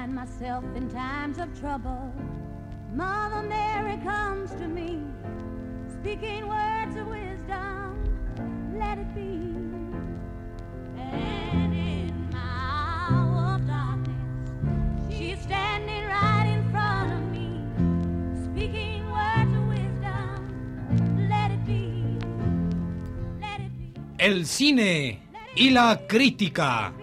find myself in times of trouble, Mother Mary comes to me, speaking words of wisdom. Let it be. And in my hour of darkness, she's standing right in front of me, speaking words of wisdom. Let it be. Let it be. El cine y la crítica.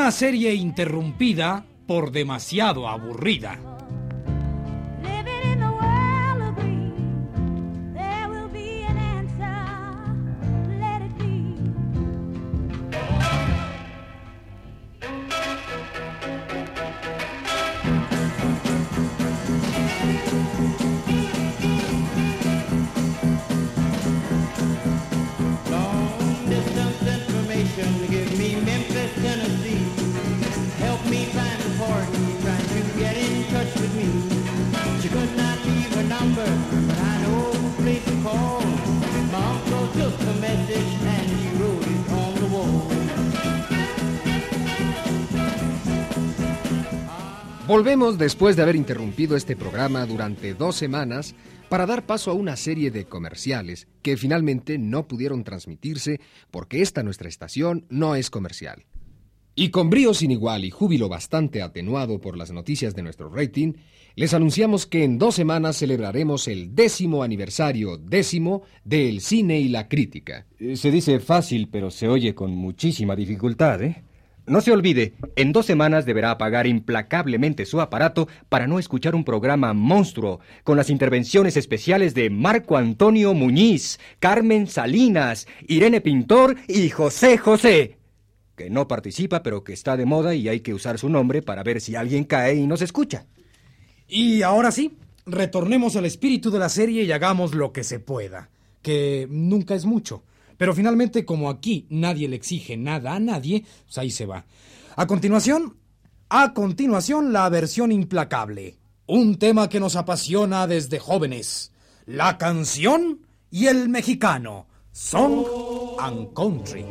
Una serie interrumpida por demasiado aburrida. Volvemos después de haber interrumpido este programa durante dos semanas para dar paso a una serie de comerciales que finalmente no pudieron transmitirse porque esta nuestra estación no es comercial. Y con brío sin igual y júbilo bastante atenuado por las noticias de nuestro rating, les anunciamos que en dos semanas celebraremos el décimo aniversario décimo del cine y la crítica. Eh, Se dice fácil, pero se oye con muchísima dificultad, ¿eh? No se olvide, en dos semanas deberá apagar implacablemente su aparato para no escuchar un programa monstruo, con las intervenciones especiales de Marco Antonio Muñiz, Carmen Salinas, Irene Pintor y José José, que no participa pero que está de moda y hay que usar su nombre para ver si alguien cae y nos escucha. Y ahora sí, retornemos al espíritu de la serie y hagamos lo que se pueda, que nunca es mucho. Pero finalmente, como aquí nadie le exige nada a nadie, pues ahí se va. A continuación, a continuación, la versión implacable. Un tema que nos apasiona desde jóvenes. La canción y el mexicano. Song and Country.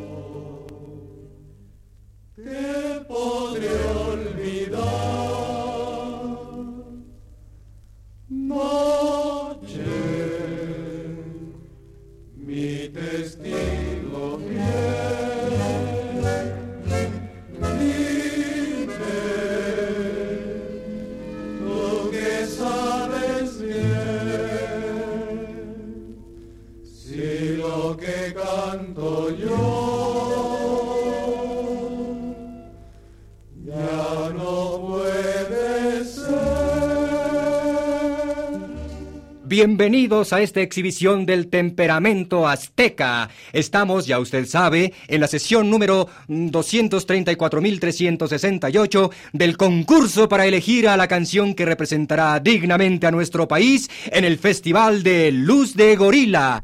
Bienvenidos a esta exhibición del temperamento azteca. Estamos, ya usted sabe, en la sesión número 234.368 del concurso para elegir a la canción que representará dignamente a nuestro país en el Festival de Luz de Gorila.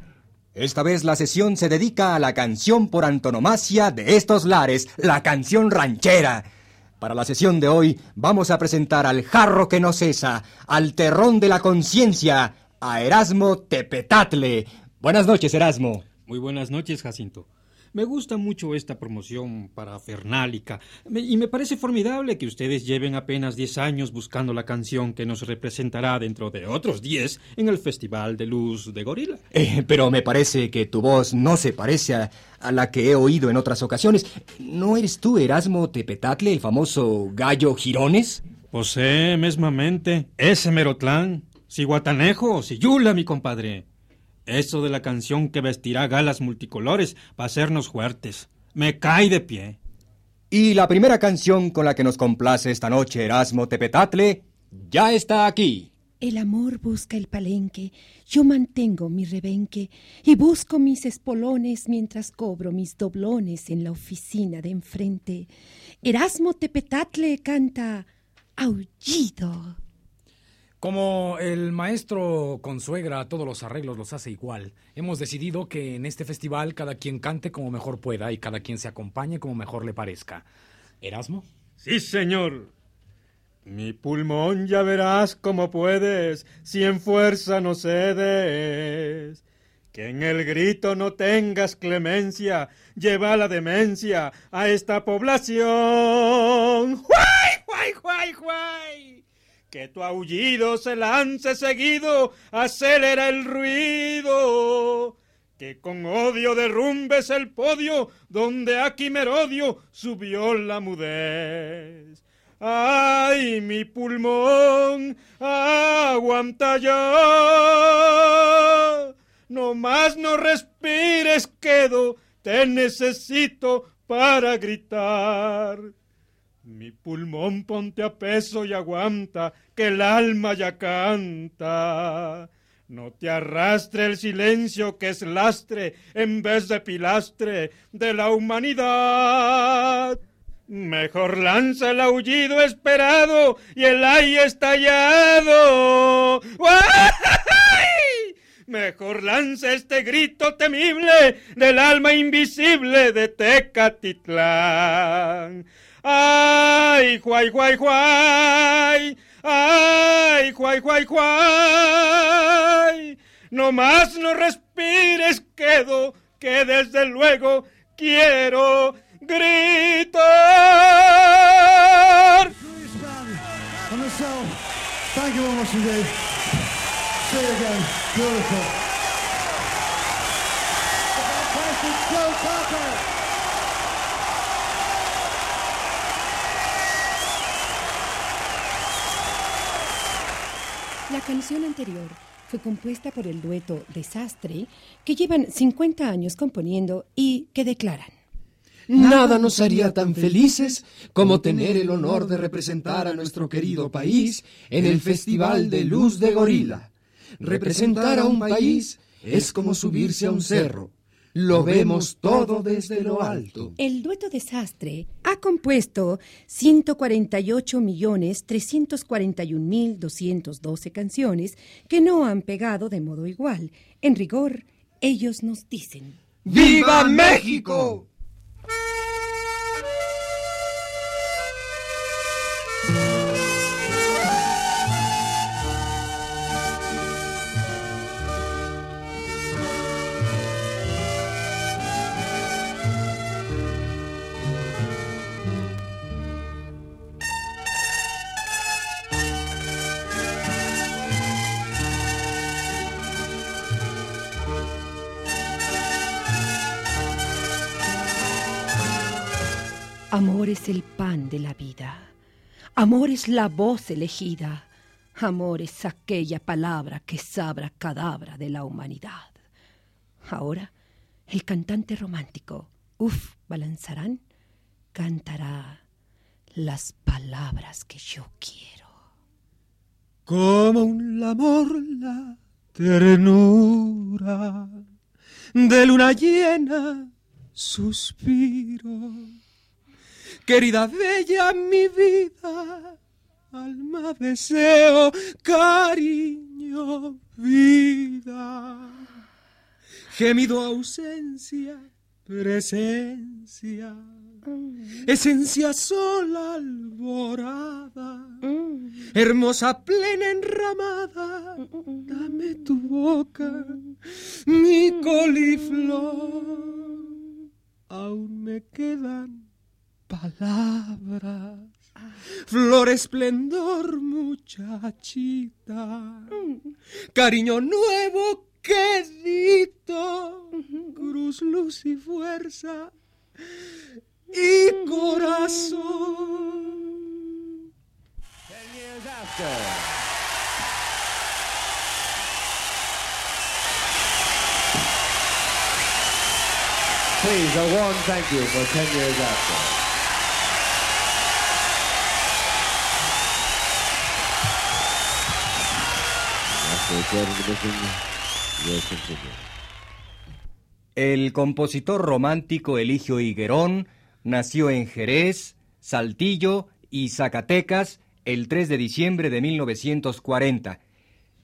Esta vez la sesión se dedica a la canción por antonomasia de estos lares, la canción ranchera. Para la sesión de hoy vamos a presentar al jarro que no cesa, al terrón de la conciencia, a Erasmo Tepetatle. Buenas noches, Erasmo. Muy buenas noches, Jacinto. Me gusta mucho esta promoción parafernálica Me- y me parece formidable que ustedes lleven apenas 10 años buscando la canción que nos representará dentro de otros 10 en el Festival de Luz de Gorila. Eh, pero me parece que tu voz no se parece a, a la que he oído en otras ocasiones. ¿No eres tú, Erasmo Tepetatle, el famoso gallo Girones? Posee mesmamente ese merotlán, si guatanejo, si yula, mi compadre. Eso de la canción que vestirá galas multicolores va a hacernos fuertes. Me cae de pie. Y la primera canción con la que nos complace esta noche, Erasmo Tepetatle, ya está aquí. El amor busca el palenque, yo mantengo mi rebenque y busco mis espolones mientras cobro mis doblones en la oficina de enfrente. Erasmo Tepetatle canta Aullido. Como el maestro consuegra todos los arreglos los hace igual, hemos decidido que en este festival cada quien cante como mejor pueda y cada quien se acompañe como mejor le parezca. ¿Erasmo? Sí, señor. Mi pulmón ya verás cómo puedes, si en fuerza no cedes. Que en el grito no tengas clemencia, lleva la demencia a esta población. ¡Juay, juay, juay, juay! Que tu aullido se lance seguido, acelera el ruido. Que con odio derrumbes el podio donde aquí Merodio subió la mudez. ¡Ay, mi pulmón! ¡Aguanta ya! No más no respires, quedo, te necesito para gritar. Mi pulmón ponte a peso y aguanta, que el alma ya canta. No te arrastre el silencio que es lastre en vez de pilastre de la humanidad. Mejor lanza el aullido esperado y el ay estallado. ¡Ay! Mejor lanza este grito temible del alma invisible de Tecatitlán. ¡Ay, juay, juay, juay! ¡Ay, juay, juay, juay! No más no respires, quedo, que desde luego quiero gritar. Thank you very much indeed. See you again. Beautiful. Fantastic Joe Cocker. La canción anterior fue compuesta por el dueto Desastre, que llevan 50 años componiendo y que declaran. Nada nos haría tan felices como tener el honor de representar a nuestro querido país en el Festival de Luz de Gorila. Representar a un país es como subirse a un cerro. Lo vemos todo desde lo alto. El dueto Desastre ha compuesto 148.341.212 canciones que no han pegado de modo igual. En rigor, ellos nos dicen. ¡Viva México! Amor es el pan de la vida. Amor es la voz elegida. Amor es aquella palabra que sabra cadabra de la humanidad. Ahora, el cantante romántico, Uf Balanzarán, cantará las palabras que yo quiero. Como un amor la ternura de luna llena suspiro. Querida bella mi vida, alma deseo, cariño, vida. Gemido ausencia, presencia. Esencia sola alborada, hermosa plena enramada, dame tu boca, mi coliflor. Aún me quedan palabras, flor esplendor, muchachita, cariño nuevo, quedito, cruz, luz y fuerza. Y corazón. Ten years after. Please, a warm thank you for 10 years after. El compositor romántico Eligio Higuerón nació en Jerez, Saltillo y Zacatecas el 3 de diciembre de 1940.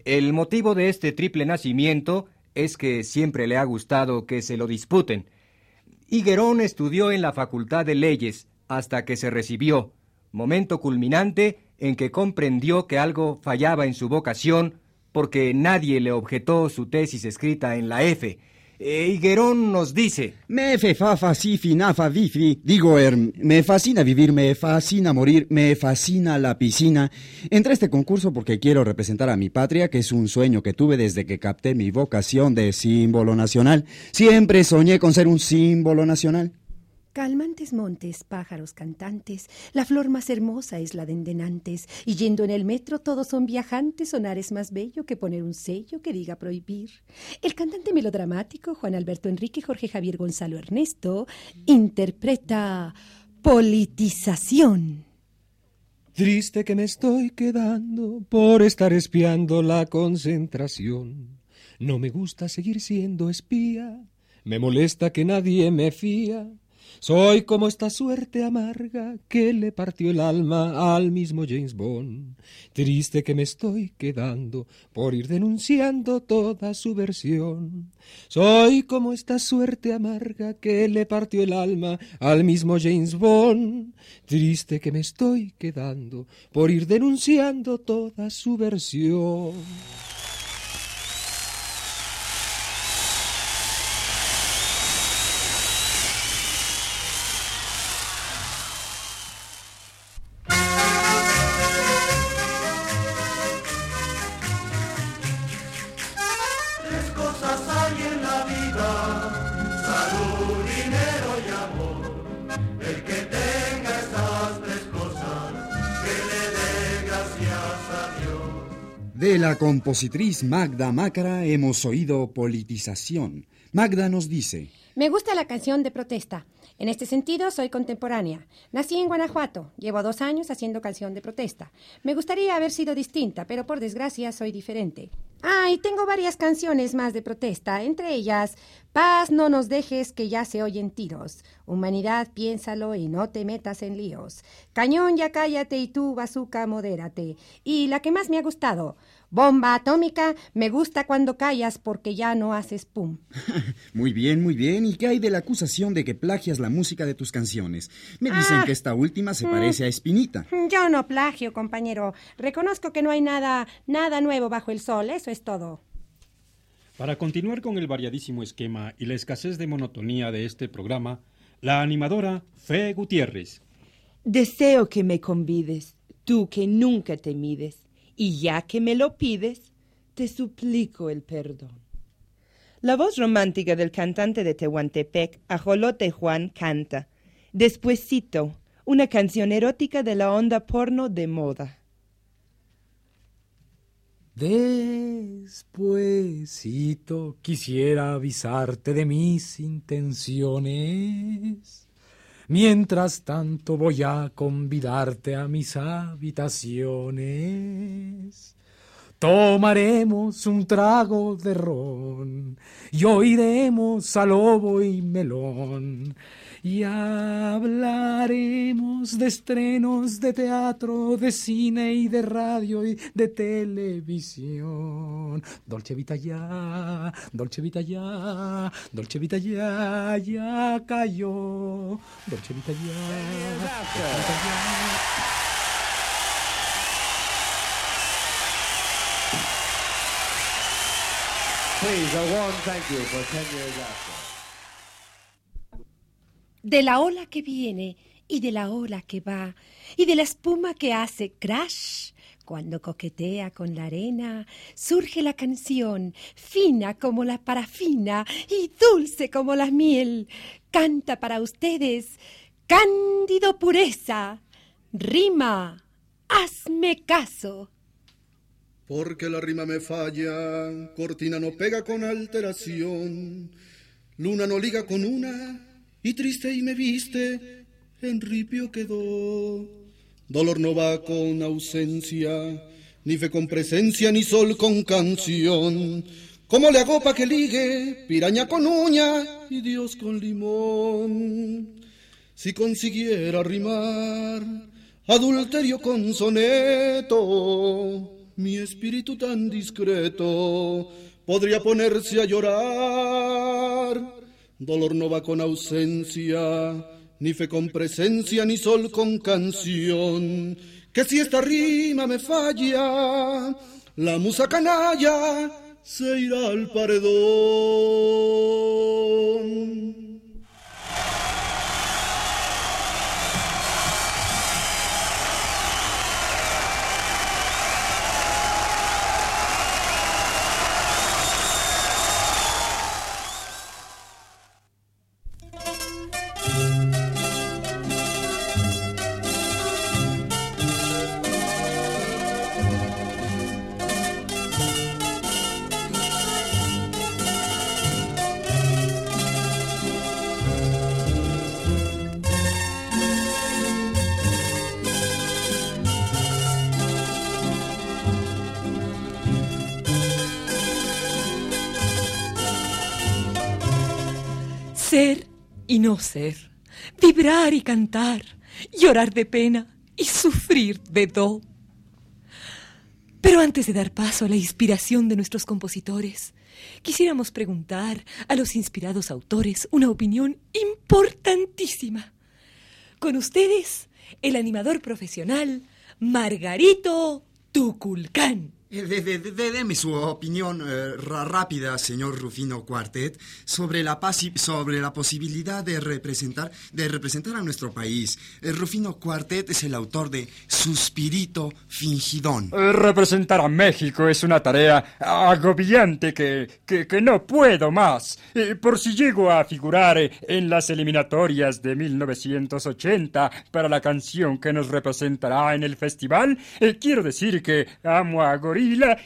El motivo de este triple nacimiento es que siempre le ha gustado que se lo disputen. Higuerón estudió en la Facultad de Leyes hasta que se recibió, momento culminante en que comprendió que algo fallaba en su vocación porque nadie le objetó su tesis escrita en la F. Eh, Higuerón nos dice... Me fe fa fa si fi na fa vi fi. Digo, er, me fascina vivir, me fascina morir, me fascina la piscina. Entré a este concurso porque quiero representar a mi patria, que es un sueño que tuve desde que capté mi vocación de símbolo nacional. Siempre soñé con ser un símbolo nacional. Calmantes montes, pájaros cantantes, la flor más hermosa es la de endenantes, y yendo en el metro todos son viajantes, sonar es más bello que poner un sello que diga prohibir. El cantante melodramático Juan Alberto Enrique Jorge Javier Gonzalo Ernesto interpreta politización. Triste que me estoy quedando por estar espiando la concentración. No me gusta seguir siendo espía, me molesta que nadie me fía. Soy como esta suerte amarga que le partió el alma al mismo James Bond. Triste que me estoy quedando por ir denunciando toda su versión. Soy como esta suerte amarga que le partió el alma al mismo James Bond. Triste que me estoy quedando por ir denunciando toda su versión. De la compositriz Magda Mácara hemos oído politización. Magda nos dice, Me gusta la canción de protesta. En este sentido, soy contemporánea. Nací en Guanajuato. Llevo dos años haciendo canción de protesta. Me gustaría haber sido distinta, pero por desgracia soy diferente. Ah, tengo varias canciones más de protesta, entre ellas Paz, no nos dejes que ya se oyen tiros. Humanidad, piénsalo y no te metas en líos. Cañón, ya cállate y tú, bazooka, modérate. Y la que más me ha gustado, Bomba atómica, me gusta cuando callas porque ya no haces pum. Muy bien, muy bien. ¿Y qué hay de la acusación de que plagias la música de tus canciones? Me dicen Ah. que esta última se parece a Espinita. Yo no plagio, compañero. Reconozco que no hay nada, nada nuevo bajo el sol, eso es todo. Para continuar con el variadísimo esquema y la escasez de monotonía de este programa, la animadora Fe Gutiérrez. Deseo que me convides, tú que nunca te mides, y ya que me lo pides, te suplico el perdón. La voz romántica del cantante de Tehuantepec, Ajolote Juan, canta. Después cito una canción erótica de la onda porno de moda. Despuésito quisiera avisarte de mis intenciones. Mientras tanto voy a convidarte a mis habitaciones. Tomaremos un trago de ron y oiremos a lobo y melón y hablaremos de estrenos de teatro, de cine y de radio y de televisión. Dolce Vita ya, Dolce Vita ya, Dolce Vita ya, ya cayó. Dolce Vita ya, Dolce Vita ya. Please, a warm thank you for 10 years after. De la ola que viene y de la ola que va y de la espuma que hace crash cuando coquetea con la arena, surge la canción, fina como la parafina y dulce como la miel. Canta para ustedes, Cándido Pureza. Rima, hazme caso. Porque la rima me falla, cortina no pega con alteración, luna no liga con una, y triste y me viste, en ripio quedó. Dolor no va con ausencia, ni fe con presencia, ni sol con canción. ¿Cómo le hago pa' que ligue? Piraña con uña y Dios con limón. Si consiguiera rimar adulterio con soneto, mi espíritu tan discreto podría ponerse a llorar. Dolor no va con ausencia, ni fe con presencia, ni sol con canción. Que si esta rima me falla, la musa canalla se irá al paredón. Ser y no ser, vibrar y cantar, llorar de pena y sufrir de do. Pero antes de dar paso a la inspiración de nuestros compositores, quisiéramos preguntar a los inspirados autores una opinión importantísima. Con ustedes, el animador profesional Margarito Tuculcán. Eh, de- de- de- Deme su opinión eh, rápida, señor Rufino Cuartet, sobre la, sobre posibilidad de representar, a nuestro país. Eh, Rufino Cuartet es el autor de Suspirito Fingidón. Eh, Representar a México es una tarea agobiante que, que, que no puedo más. Por si llego a figurar en las eliminatorias de 1980 para la canción que nos representará en el festival, quiero decir que amo a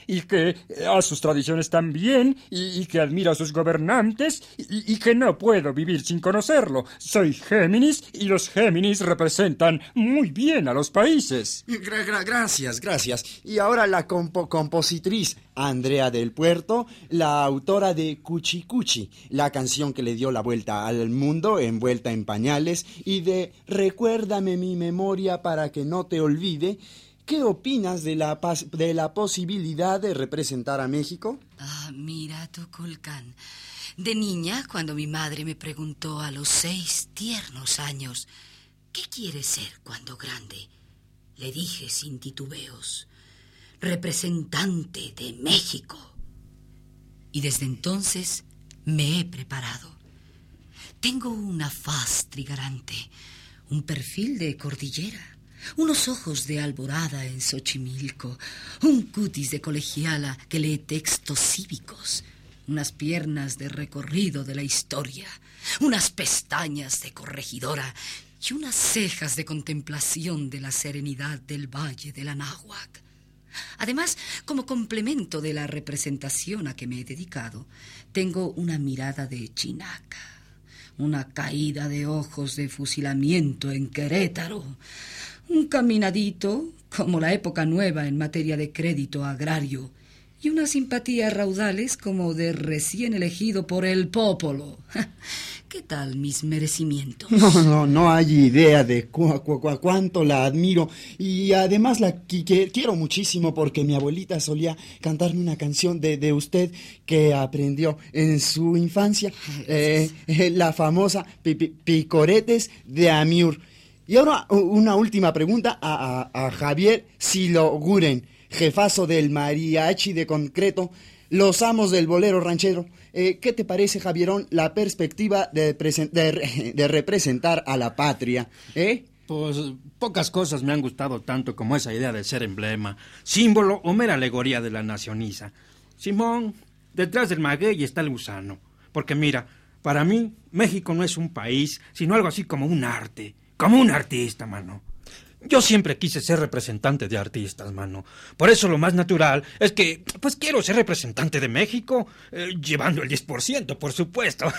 Y que eh, a sus tradiciones también y, que admiro a sus gobernantes y, que no puedo vivir sin conocerlo. Soy Géminis y los Géminis representan muy bien a los países. Gra- gra- gracias, gracias. Y ahora la compo- compositriz Andrea del Puerto, la autora de Cuchi Cuchi, la canción que le dio la vuelta al mundo envuelta en pañales, y de Recuérdame mi memoria para que no te olvide. ¿Qué opinas de la, de la posibilidad de representar a México? Ah, mira, Tuculcán. De niña, cuando mi madre me preguntó a los seis tiernos años, ¿qué quieres ser cuando grande? Le dije sin titubeos, representante de México. Y desde entonces me he preparado. Tengo una faz trigarante, un perfil de cordillera, unos ojos de alborada en Xochimilco, un cutis de colegiala que lee textos cívicos, unas piernas de recorrido de la historia, unas pestañas de corregidora y unas cejas de contemplación de la serenidad del valle del Anáhuac. Además, como complemento de la representación a que me he dedicado, tengo una mirada de chinaca, una caída de ojos de fusilamiento en Querétaro, un caminadito como la época nueva en materia de crédito agrario y unas simpatías raudales como de recién elegido por el popolo. ¿Qué tal mis merecimientos? No, no, no hay idea de cu- cu- cu- cuánto la admiro y además la qui- quiero muchísimo porque mi abuelita solía cantarme una canción de, de usted que aprendió en su infancia, eh, eh, la famosa pi- pi- Picoretes de Amiur. Y ahora una última pregunta a, a- a Javier Siloguren, jefazo del mariachi de concreto, los amos del bolero ranchero. Eh, ¿Qué te parece, Javierón, la perspectiva de representar a la patria? ¿Eh? Pues pocas cosas me han gustado tanto como esa idea de ser emblema, símbolo o mera alegoría de la nacioniza. Simón, detrás del maguey está el gusano. Porque mira, para mí, México no es un país, sino algo así como un arte, como un artista, mano. Yo siempre quise ser representante de artistas, mano. Por eso lo más natural es que, pues quiero ser representante de México, eh, llevando el 10%, por supuesto.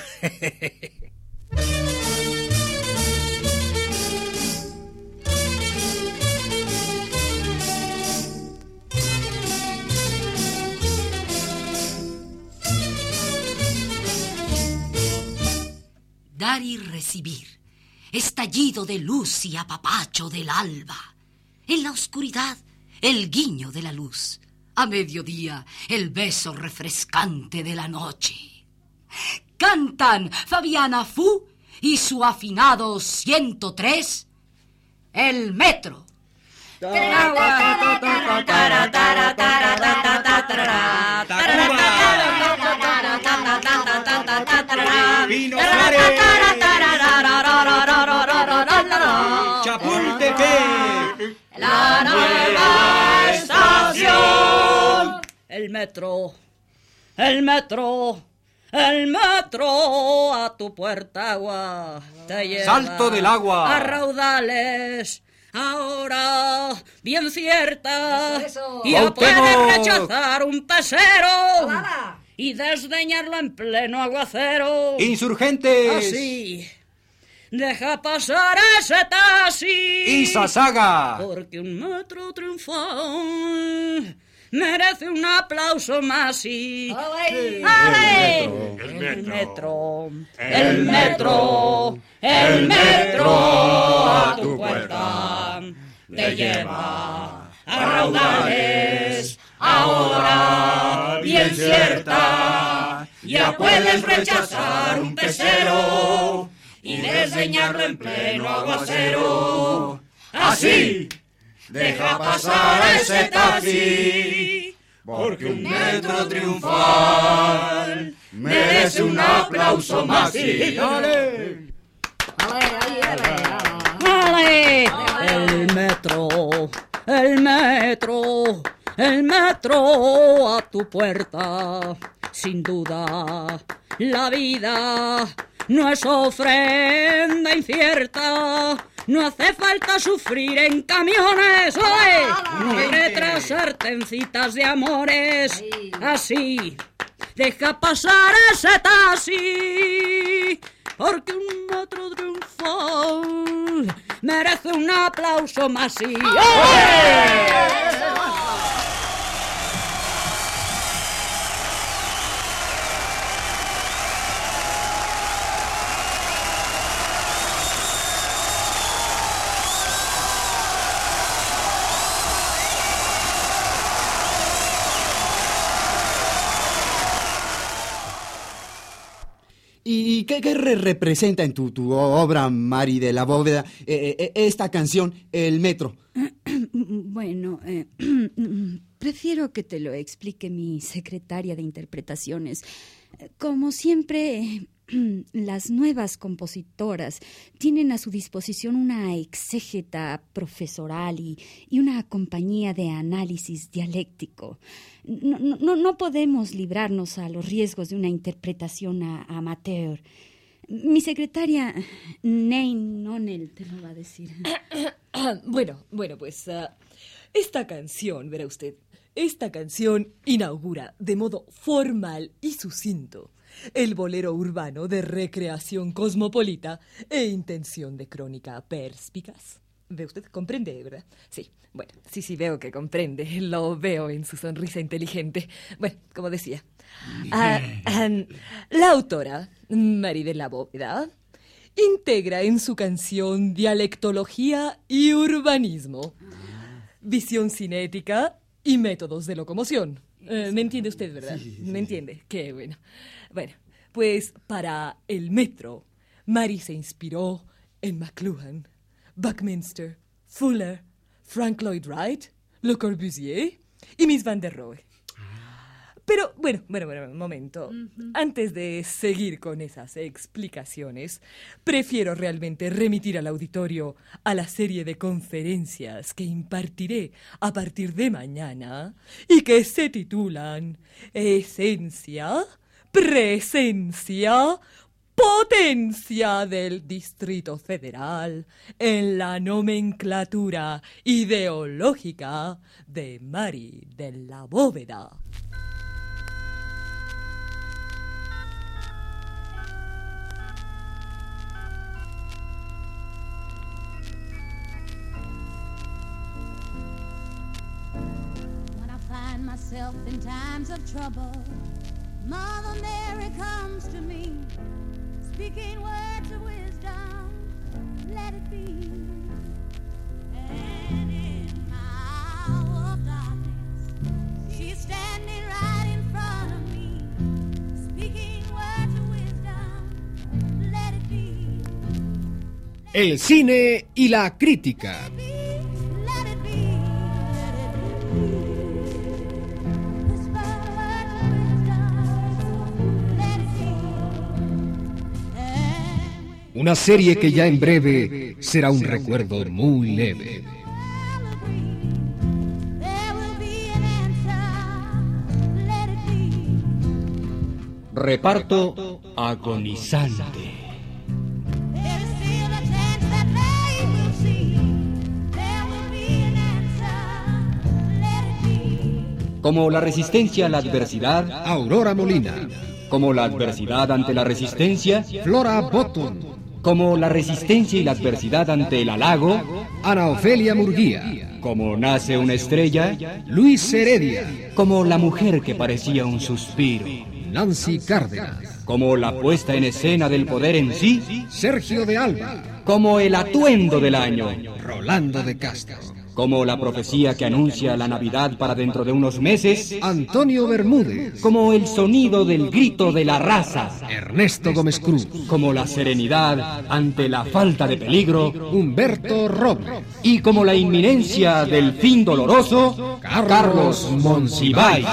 Dar y recibir, estallido de luz y apapacho del alba. En la oscuridad, el guiño de la luz. A mediodía, el beso refrescante de la noche. Cantan Fabiana Fu y su afinado 103, el metro. Pino Chapultepec. La nueva estación. El metro. El metro. El metro a tu puerta agua te lleva. Salto del agua. A raudales. Ahora, bien cierta. Ya Cuauhtémoc. puedes rechazar un pesero. Y desdeñarlo en pleno aguacero. Insurgentes. Así. Deja pasar ese taxi. Izazaga. Porque un metro triunfal merece un aplauso más y... ¡Ale! ¡Ale! El El metro. El metro. El metro a tu puerta te lleva a raudales. Ahora, bien cierta, ya puedes rechazar un pesero y desdeñarlo en pleno aguacero. Así, deja pasar a ese taxi, porque un metro triunfal merece un aplauso más. Y dale. ¡Ale! El metro, el metro, el metro a tu puerta. Sin duda, la vida no es ofrenda incierta. No hace falta sufrir en camiones, ¡ole! Ni retrasarte en citas de amores. Así, deja pasar ese taxi. Porque un metro triunfal merece un aplauso más y... ¿Y qué, qué re- representa en tu, tu obra, Mari de la Bóveda, eh, eh, esta canción, El Metro? Bueno, eh, prefiero que te lo explique mi secretaria de interpretaciones. Como siempre, las nuevas compositoras tienen a su disposición una exégeta profesoral y, una compañía de análisis dialéctico. No, no- no- podemos librarnos a los riesgos de una interpretación amateur. Mi secretaria, Nain O'Neill, te lo va a decir. bueno, bueno, pues ah, esta canción, verá usted, esta canción inaugura de modo formal y sucinto el bolero urbano de recreación cosmopolita e intención de crónica perspicaz. ¿Ve usted? ¿Comprende, verdad? Sí. Bueno, sí, sí, veo que comprende. Lo veo en su sonrisa inteligente. Bueno, como decía. ah, ah, la autora, Mari de la Bóveda, integra en su canción dialectología y urbanismo, visión cinética y métodos de locomoción. Eh, ¿Me entiende usted, verdad? ¿Me entiende? Qué bueno. Bueno, pues para el metro, Mari se inspiró en McLuhan, Buckminster, Fuller, Frank Lloyd Wright, Le Corbusier y Miss Van der Rohe. Pero bueno, bueno, bueno, un momento. Antes de seguir con esas explicaciones, prefiero realmente remitir al auditorio a la serie de conferencias que impartiré a partir de mañana y que se titulan Esencia, Presencia, Potencia del Distrito Federal en la nomenclatura ideológica de Mari de la Bóveda. Times of trouble, Mother Mary comes to me, speaking words of wisdom. Let it be. And in my hour of darkness, she's standing right in front of me, speaking words of wisdom. Let it be. El cine y la crítica. Una serie que ya en breve será un recuerdo muy leve. Reparto agonizante. Como la resistencia a la adversidad, Aurora Molina. Como la adversidad ante la resistencia, Flora Botton. Como la resistencia y la adversidad ante el halago, Ana Ofelia Murguía. Como nace una estrella, Luis Heredia. Como la mujer que parecía un suspiro, Nancy Cárdenas. Como la puesta en escena del poder en sí, Sergio de Alba. Como el atuendo del año, Rolando de Castro. Como la profecía que anuncia la Navidad para dentro de unos meses, Antonio Bermúdez. Como el sonido del grito de la raza, Ernesto Gómez Cruz. Como la serenidad ante la falta de peligro, Humberto Robles. Y como la inminencia del fin doloroso, Carlos Monsiváis.